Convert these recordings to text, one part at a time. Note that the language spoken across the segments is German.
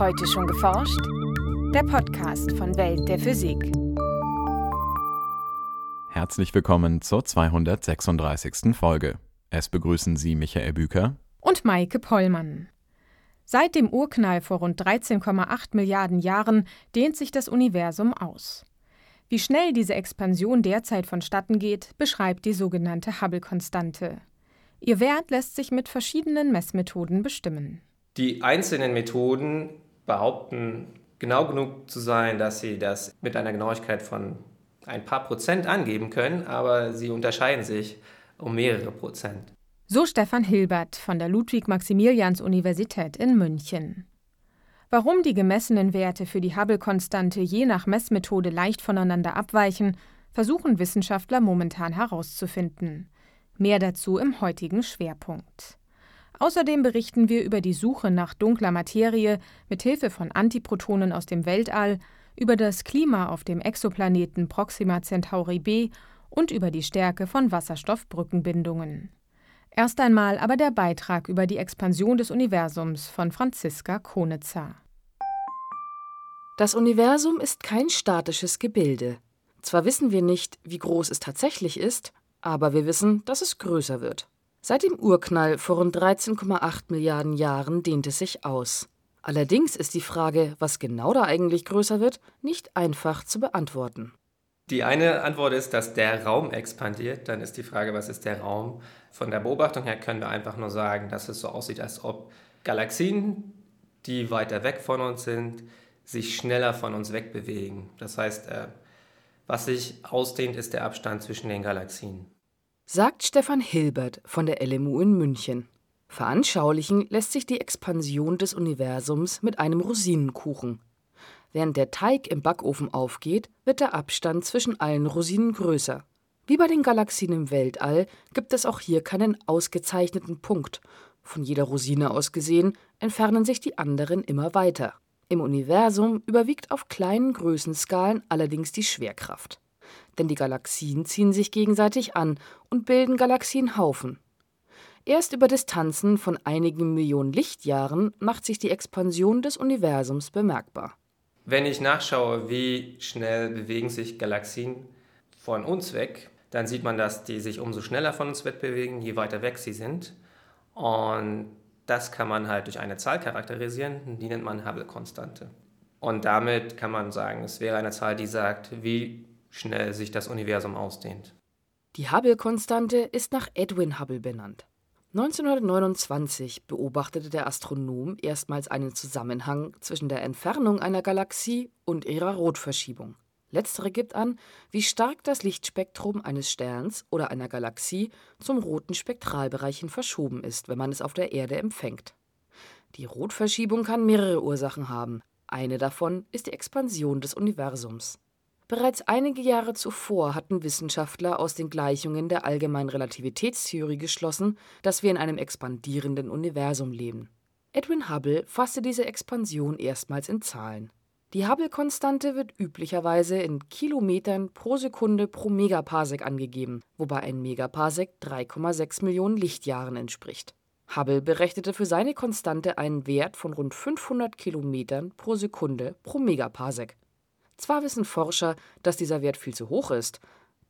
Heute schon geforscht? Der Podcast von Welt der Physik. Herzlich willkommen zur 236. Folge. Es begrüßen Sie Michael Büker und Maike Pollmann. Seit dem Urknall vor rund 13,8 Milliarden Jahren dehnt sich das Universum aus. Wie schnell diese Expansion derzeit vonstatten geht, beschreibt die sogenannte Hubble-Konstante. Ihr Wert lässt sich mit verschiedenen Messmethoden bestimmen. Die einzelnen Methoden behaupten genau genug zu sein, dass sie das mit einer Genauigkeit von ein paar Prozent angeben können, aber sie unterscheiden sich um mehrere Prozent. So Stefan Hilbert von der Ludwig-Maximilians-Universität in München. Warum die gemessenen Werte für die Hubble-Konstante je nach Messmethode leicht voneinander abweichen, versuchen Wissenschaftler momentan herauszufinden. Mehr dazu im heutigen Schwerpunkt. Außerdem berichten wir über die Suche nach dunkler Materie mit Hilfe von Antiprotonen aus dem Weltall, über das Klima auf dem Exoplaneten Proxima Centauri b und über die Stärke von Wasserstoffbrückenbindungen. Erst einmal aber der Beitrag über die Expansion des Universums von Franziska Konitzer. Das Universum ist kein statisches Gebilde. Zwar wissen wir nicht, wie groß es tatsächlich ist, aber wir wissen, dass es größer wird. Seit dem Urknall vor rund 13,8 Milliarden Jahren dehnt es sich aus. Allerdings ist die Frage, was genau da eigentlich größer wird, nicht einfach zu beantworten. Die eine Antwort ist, dass der Raum expandiert. Dann ist die Frage, was ist der Raum? Von der Beobachtung her können wir einfach nur sagen, dass es so aussieht, als ob Galaxien, die weiter weg von uns sind, sich schneller von uns wegbewegen. Das heißt, äh, was sich ausdehnt, ist der Abstand zwischen den Galaxien. Sagt Stefan Hilbert von der LMU in München. Veranschaulichen lässt sich die Expansion des Universums mit einem Rosinenkuchen. Während der Teig im Backofen aufgeht, wird der Abstand zwischen allen Rosinen größer. Wie bei den Galaxien im Weltall gibt es auch hier keinen ausgezeichneten Punkt. Von jeder Rosine aus gesehen entfernen sich die anderen immer weiter. Im Universum überwiegt auf kleinen Größenskalen allerdings die Schwerkraft. Denn die Galaxien ziehen sich gegenseitig an und bilden Galaxienhaufen. Erst über Distanzen von einigen Millionen Lichtjahren macht sich die Expansion des Universums bemerkbar. Wenn ich nachschaue, wie schnell bewegen sich Galaxien von uns weg, dann sieht man, dass die sich umso schneller von uns wegbewegen, je weiter weg sie sind. Und das kann man halt durch eine Zahl charakterisieren, die nennt man Hubble-Konstante. Und damit kann man sagen, es wäre eine Zahl, die sagt, wie schnell sich das Universum ausdehnt. Die Hubble-Konstante ist nach Edwin Hubble benannt. 1929 beobachtete der Astronom erstmals einen Zusammenhang zwischen der Entfernung einer Galaxie und ihrer Rotverschiebung. Letztere gibt an, wie stark das Lichtspektrum eines Sterns oder einer Galaxie zum roten Spektralbereich hin verschoben ist, wenn man es auf der Erde empfängt. Die Rotverschiebung kann mehrere Ursachen haben. Eine davon ist die Expansion des Universums Bereits einige Jahre zuvor hatten Wissenschaftler aus den Gleichungen der allgemeinen Relativitätstheorie geschlossen, dass wir in einem expandierenden Universum leben. Edwin Hubble fasste diese Expansion erstmals in Zahlen. Die Hubble-Konstante wird üblicherweise in Kilometern pro Sekunde pro Megaparsec angegeben, wobei ein Megaparsec 3,6 Millionen Lichtjahren entspricht. Hubble berechnete für seine Konstante einen Wert von rund 500 Kilometern pro Sekunde pro Megaparsec. Zwar wissen Forscher, dass dieser Wert viel zu hoch ist,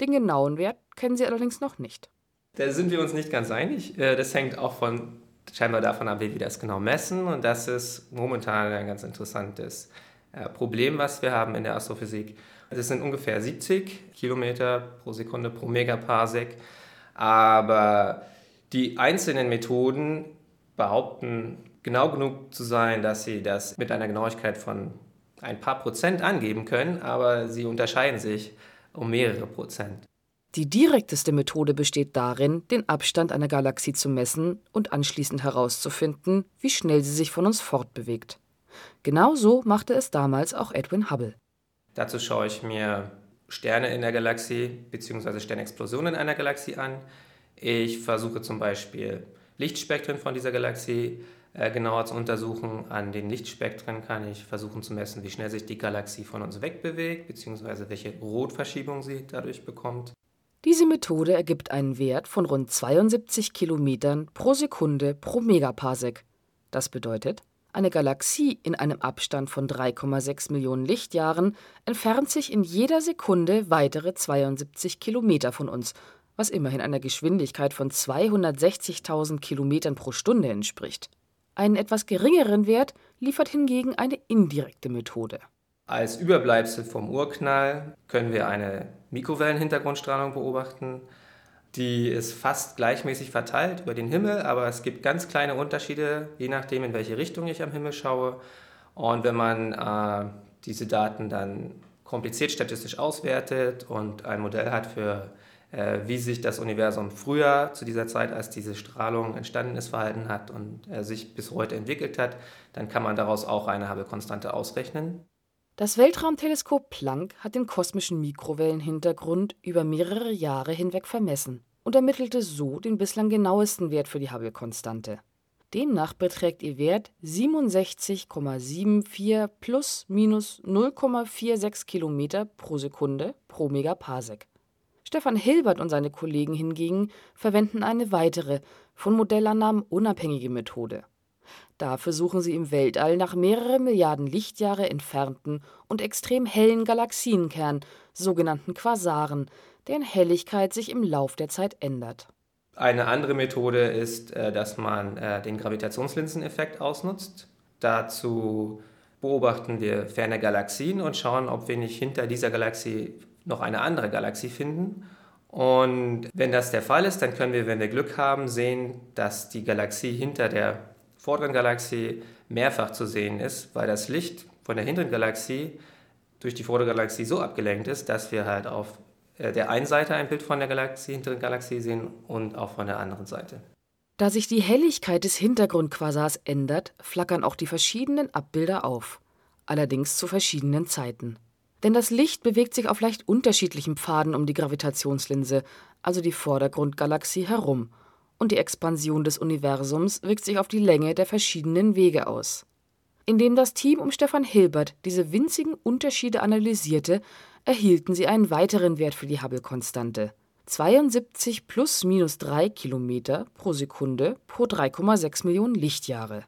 den genauen Wert kennen sie allerdings noch nicht. Da sind wir uns nicht ganz einig. Äh, das hängt auch von, scheinbar davon ab, wie wir das genau messen. Und das ist momentan ein ganz interessantes äh, Problem, was wir haben in der Astrophysik. Das sind ungefähr 70 Kilometer pro Sekunde pro Megaparsec. Aber die einzelnen Methoden behaupten genau genug zu sein, dass sie das mit einer Genauigkeit von ein paar Prozent angeben können, aber sie unterscheiden sich um mehrere Prozent. Die direkteste Methode besteht darin, den Abstand einer Galaxie zu messen und anschließend herauszufinden, wie schnell sie sich von uns fortbewegt. Genauso machte es damals auch Edwin Hubble. Dazu schaue ich mir Sterne in der Galaxie bzw. Sternexplosionen in einer Galaxie an. Ich versuche zum Beispiel Lichtspektren von dieser Galaxie genauer zu untersuchen. An den Lichtspektren kann ich versuchen zu messen, wie schnell sich die Galaxie von uns wegbewegt, beziehungsweise welche Rotverschiebung sie dadurch bekommt. Diese Methode ergibt einen Wert von rund 72 Kilometern pro Sekunde pro Megaparsec. Das bedeutet, Eine Galaxie in einem Abstand von 3,6 Millionen Lichtjahren entfernt sich in jeder Sekunde weitere 72 Kilometer von uns, was immerhin einer Geschwindigkeit von 260.000 Kilometern pro Stunde entspricht. Einen etwas geringeren Wert liefert hingegen eine indirekte Methode. Als Überbleibsel vom Urknall können wir eine Mikrowellenhintergrundstrahlung beobachten. Die ist fast gleichmäßig verteilt über den Himmel, aber es gibt ganz kleine Unterschiede, je nachdem, in welche Richtung ich am Himmel schaue. Und wenn man äh, diese Daten dann kompliziert statistisch auswertet und ein Modell hat für, wie sich das Universum früher zu dieser Zeit, als diese Strahlung entstanden ist, verhalten hat und äh, sich bis heute entwickelt hat, dann kann man daraus auch eine Hubble-Konstante ausrechnen. Das Weltraumteleskop Planck hat den kosmischen Mikrowellenhintergrund über mehrere Jahre hinweg vermessen und ermittelte so den bislang genauesten Wert für die Hubble-Konstante. Demnach beträgt ihr Wert 67,74 plus minus 0,46 Kilometer pro Sekunde pro Megaparsec. Stefan Hilbert und seine Kollegen hingegen verwenden eine weitere, von Modellannahmen unabhängige Methode Dafür suchen sie im Weltall nach mehrere Milliarden Lichtjahre entfernten und extrem hellen Galaxienkernen, sogenannten Quasaren, deren Helligkeit sich im Lauf der Zeit ändert. Eine andere Methode ist, äh, dass man äh, den Gravitationslinseneffekt ausnutzt. Dazu beobachten wir ferne Galaxien und schauen, ob wir nicht hinter dieser Galaxie noch eine andere Galaxie finden. Und wenn das der Fall ist, dann können wir, wenn wir Glück haben, sehen, dass die Galaxie hinter der vorderen Galaxie mehrfach zu sehen ist, weil das Licht von der hinteren Galaxie durch die vordere Galaxie so abgelenkt ist, dass wir halt auf äh, der einen Seite ein Bild von der Galaxie, hinteren Galaxie sehen und auch von der anderen Seite. Da sich die Helligkeit des Hintergrundquasars ändert, flackern auch die verschiedenen Abbilder auf, allerdings zu verschiedenen Zeiten. Denn das Licht bewegt sich auf leicht unterschiedlichen Pfaden um die Gravitationslinse, also die Vordergrundgalaxie, herum und die Expansion des Universums wirkt sich auf die Länge der verschiedenen Wege aus. Indem das Team um Stefan Hilbert diese winzigen Unterschiede analysierte, erhielten sie einen weiteren Wert für die Hubble-Konstante: 72 plus minus 3 Kilometer pro Sekunde pro 3,6 Millionen Lichtjahre.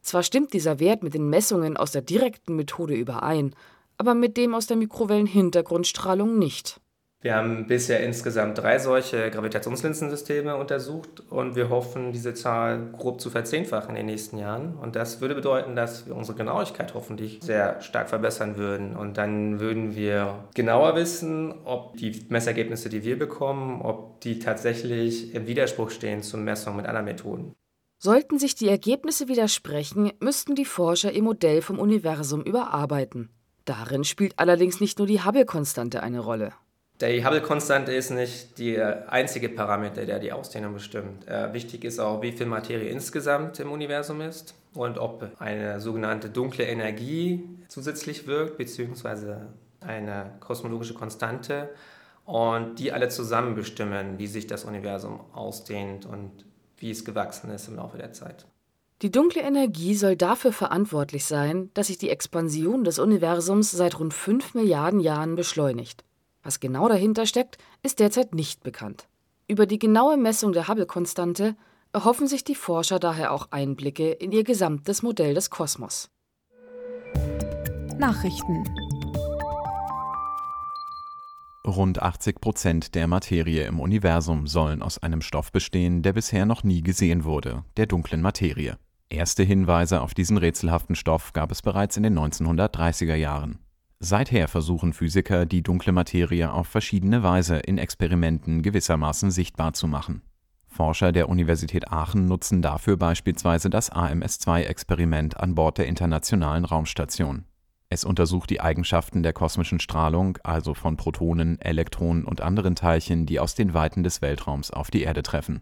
Zwar stimmt dieser Wert mit den Messungen aus der direkten Methode überein, aber mit dem aus der Mikrowellenhintergrundstrahlung nicht wir haben bisher insgesamt drei solche Gravitationslinsensysteme untersucht und wir hoffen, diese Zahl grob zu verzehnfachen in den nächsten Jahren. Und das würde bedeuten, dass wir unsere Genauigkeit hoffentlich sehr stark verbessern würden. Und dann würden wir genauer wissen, ob die Messergebnisse, die wir bekommen, ob die tatsächlich im Widerspruch stehen zur Messung mit anderen Methoden. Sollten sich die Ergebnisse widersprechen, müssten die Forscher ihr Modell vom Universum überarbeiten. Darin spielt allerdings nicht nur die Hubble-Konstante eine Rolle. Die Hubble-Konstante ist nicht der einzige Parameter, der die Ausdehnung bestimmt. Äh, wichtig ist auch, wie viel Materie insgesamt im Universum ist und ob eine sogenannte dunkle Energie zusätzlich wirkt, beziehungsweise eine kosmologische Konstante. Und die alle zusammen bestimmen, wie sich das Universum ausdehnt und wie es gewachsen ist im Laufe der Zeit. Die dunkle Energie soll dafür verantwortlich sein, dass sich die Expansion des Universums seit rund 5 Milliarden Jahren beschleunigt. Was genau dahinter steckt, ist derzeit nicht bekannt. Über die genaue Messung der Hubble-Konstante erhoffen sich die Forscher daher auch Einblicke in ihr gesamtes Modell des Kosmos. Nachrichten Rund 80 Prozent der Materie im Universum sollen aus einem Stoff bestehen, der bisher noch nie gesehen wurde, der dunklen Materie. Erste Hinweise auf diesen rätselhaften Stoff gab es bereits in den 1930er Jahren. Seither versuchen Physiker, die dunkle Materie auf verschiedene Weise in Experimenten gewissermaßen sichtbar zu machen. Forscher der Universität Aachen nutzen dafür beispielsweise das AMS-2-Experiment an Bord der Internationalen Raumstation. Es untersucht die Eigenschaften der kosmischen Strahlung, also von Protonen, Elektronen und anderen Teilchen, die aus den Weiten des Weltraums auf die Erde treffen.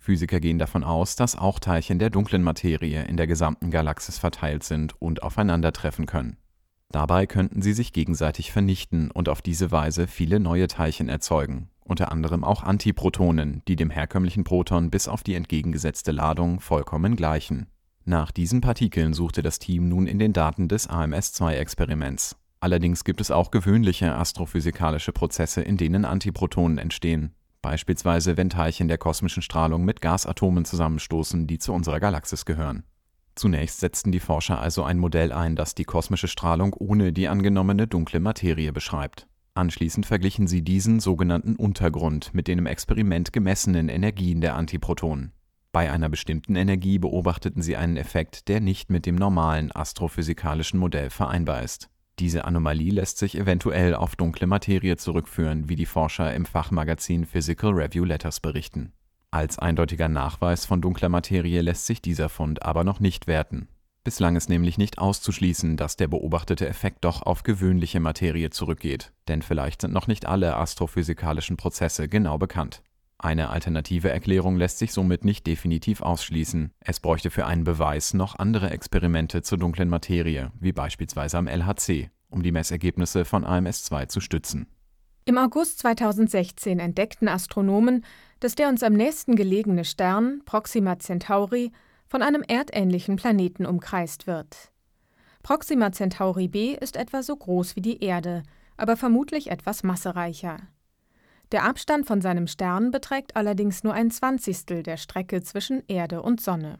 Physiker gehen davon aus, dass auch Teilchen der dunklen Materie in der gesamten Galaxis verteilt sind und aufeinandertreffen können Dabei könnten sie sich gegenseitig vernichten und auf diese Weise viele neue Teilchen erzeugen, unter anderem auch Antiprotonen, die dem herkömmlichen Proton bis auf die entgegengesetzte Ladung vollkommen gleichen. Nach diesen Partikeln suchte das Team nun in den Daten des AMS-2-Experiments. Allerdings gibt es auch gewöhnliche astrophysikalische Prozesse, in denen Antiprotonen entstehen, beispielsweise wenn Teilchen der kosmischen Strahlung mit Gasatomen zusammenstoßen, die zu unserer Galaxis gehören Zunächst setzten die Forscher also ein Modell ein, das die kosmische Strahlung ohne die angenommene dunkle Materie beschreibt. Anschließend verglichen sie diesen sogenannten Untergrund mit den im Experiment gemessenen Energien der Antiprotonen. Bei einer bestimmten Energie beobachteten sie einen Effekt, der nicht mit dem normalen astrophysikalischen Modell vereinbar ist. Diese Anomalie lässt sich eventuell auf dunkle Materie zurückführen, wie die Forscher im Fachmagazin Physical Review Letters berichten. Als eindeutiger Nachweis von dunkler Materie lässt sich dieser Fund aber noch nicht werten. Bislang ist nämlich nicht auszuschließen, dass der beobachtete Effekt doch auf gewöhnliche Materie zurückgeht, denn vielleicht sind noch nicht alle astrophysikalischen Prozesse genau bekannt. Eine alternative Erklärung lässt sich somit nicht definitiv ausschließen. Es bräuchte für einen Beweis noch andere Experimente zur dunklen Materie, wie beispielsweise am LHC, um die Messergebnisse von AMS2 zu stützen. Im August 2016 entdeckten Astronomen, dass der uns am nächsten gelegene Stern, Proxima Centauri, von einem erdähnlichen Planeten umkreist wird. Proxima Centauri b ist etwa so groß wie die Erde, aber vermutlich etwas massereicher. Der Abstand von seinem Stern beträgt allerdings nur ein Zwanzigstel der Strecke zwischen Erde und Sonne.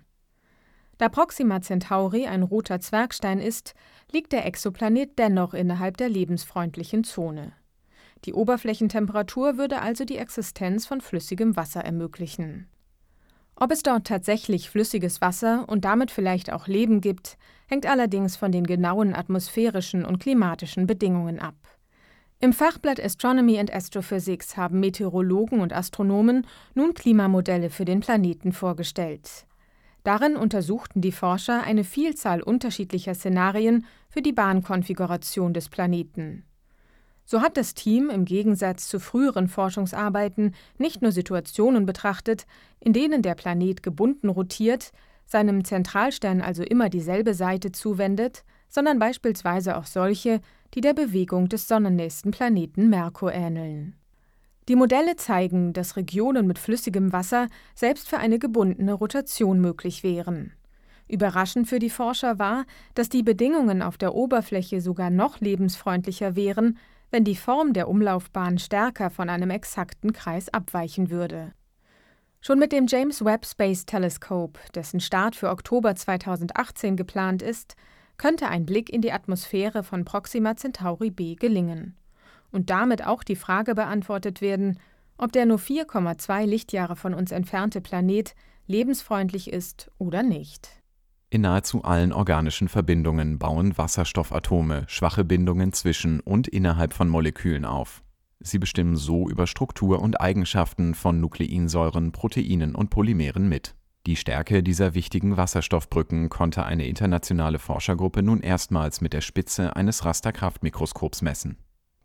Da Proxima Centauri ein roter Zwergstein ist, liegt der Exoplanet dennoch innerhalb der lebensfreundlichen Zone. Die Oberflächentemperatur würde also die Existenz von flüssigem Wasser ermöglichen. Ob es dort tatsächlich flüssiges Wasser und damit vielleicht auch Leben gibt, hängt allerdings von den genauen atmosphärischen und klimatischen Bedingungen ab. Im Fachblatt Astronomy and Astrophysics haben Meteorologen und Astronomen nun Klimamodelle für den Planeten vorgestellt. Darin untersuchten die Forscher eine Vielzahl unterschiedlicher Szenarien für die Bahnkonfiguration des Planeten. So hat das Team im Gegensatz zu früheren Forschungsarbeiten nicht nur Situationen betrachtet, in denen der Planet gebunden rotiert, seinem Zentralstern also immer dieselbe Seite zuwendet, sondern beispielsweise auch solche, die der Bewegung des sonnennächsten Planeten Merkur ähneln. Die Modelle zeigen, dass Regionen mit flüssigem Wasser selbst für eine gebundene Rotation möglich wären. Überraschend für die Forscher war, dass die Bedingungen auf der Oberfläche sogar noch lebensfreundlicher wären, wenn die Form der Umlaufbahn stärker von einem exakten Kreis abweichen würde. Schon mit dem James Webb Space Telescope, dessen Start für Oktober 2018 geplant ist, könnte ein Blick in die Atmosphäre von Proxima Centauri b gelingen und damit auch die Frage beantwortet werden, ob der nur 4,2 Lichtjahre von uns entfernte Planet lebensfreundlich ist oder nicht. In nahezu allen organischen Verbindungen bauen Wasserstoffatome schwache Bindungen zwischen und innerhalb von Molekülen auf. Sie bestimmen so über Struktur und Eigenschaften von Nukleinsäuren, Proteinen und Polymeren mit. Die Stärke dieser wichtigen Wasserstoffbrücken konnte eine internationale Forschergruppe nun erstmals mit der Spitze eines Rasterkraftmikroskops messen.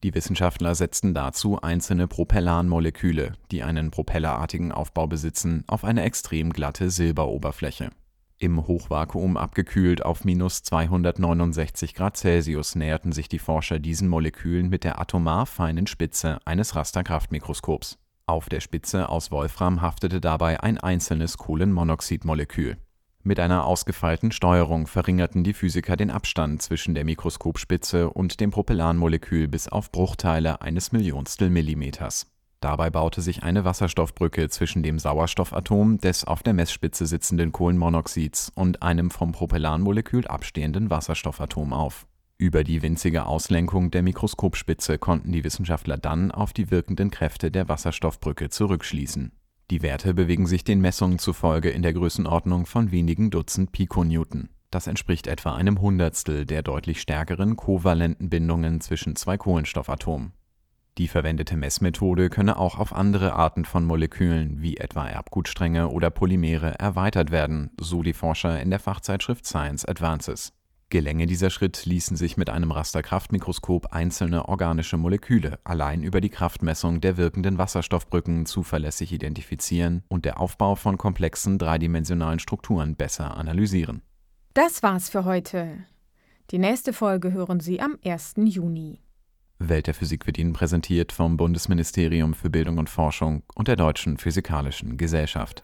Die Wissenschaftler setzten dazu einzelne Propellanmoleküle, die einen propellerartigen Aufbau besitzen, auf eine extrem glatte Silberoberfläche. Im Hochvakuum abgekühlt auf minus 269 Grad Celsius näherten sich die Forscher diesen Molekülen mit der atomar feinen Spitze eines Rasterkraftmikroskops. Auf der Spitze aus Wolfram haftete dabei ein einzelnes Kohlenmonoxidmolekül. Mit einer ausgefeilten Steuerung verringerten die Physiker den Abstand zwischen der Mikroskopspitze und dem Propellanmolekül bis auf Bruchteile eines Millionstel Millimeters Dabei baute sich eine Wasserstoffbrücke zwischen dem Sauerstoffatom des auf der Messspitze sitzenden Kohlenmonoxids und einem vom Propellanmolekül abstehenden Wasserstoffatom auf. Über die winzige Auslenkung der Mikroskopspitze konnten die Wissenschaftler dann auf die wirkenden Kräfte der Wasserstoffbrücke zurückschließen. Die Werte bewegen sich den Messungen zufolge in der Größenordnung von wenigen Dutzend Pikonewton. Das entspricht etwa einem Hundertstel der deutlich stärkeren kovalenten Bindungen zwischen zwei Kohlenstoffatomen die verwendete Messmethode könne auch auf andere Arten von Molekülen, wie etwa Erbgutstränge oder Polymere, erweitert werden, so die Forscher in der Fachzeitschrift Science Advances. Gelänge dieser Schritt, ließen sich mit einem Rasterkraftmikroskop einzelne organische Moleküle allein über die Kraftmessung der wirkenden Wasserstoffbrücken zuverlässig identifizieren und der Aufbau von komplexen dreidimensionalen Strukturen besser analysieren. Das war's für heute. Die nächste Folge hören Sie am 1. Juni. Welt der Physik wird Ihnen präsentiert vom Bundesministerium für Bildung und Forschung und der Deutschen Physikalischen Gesellschaft.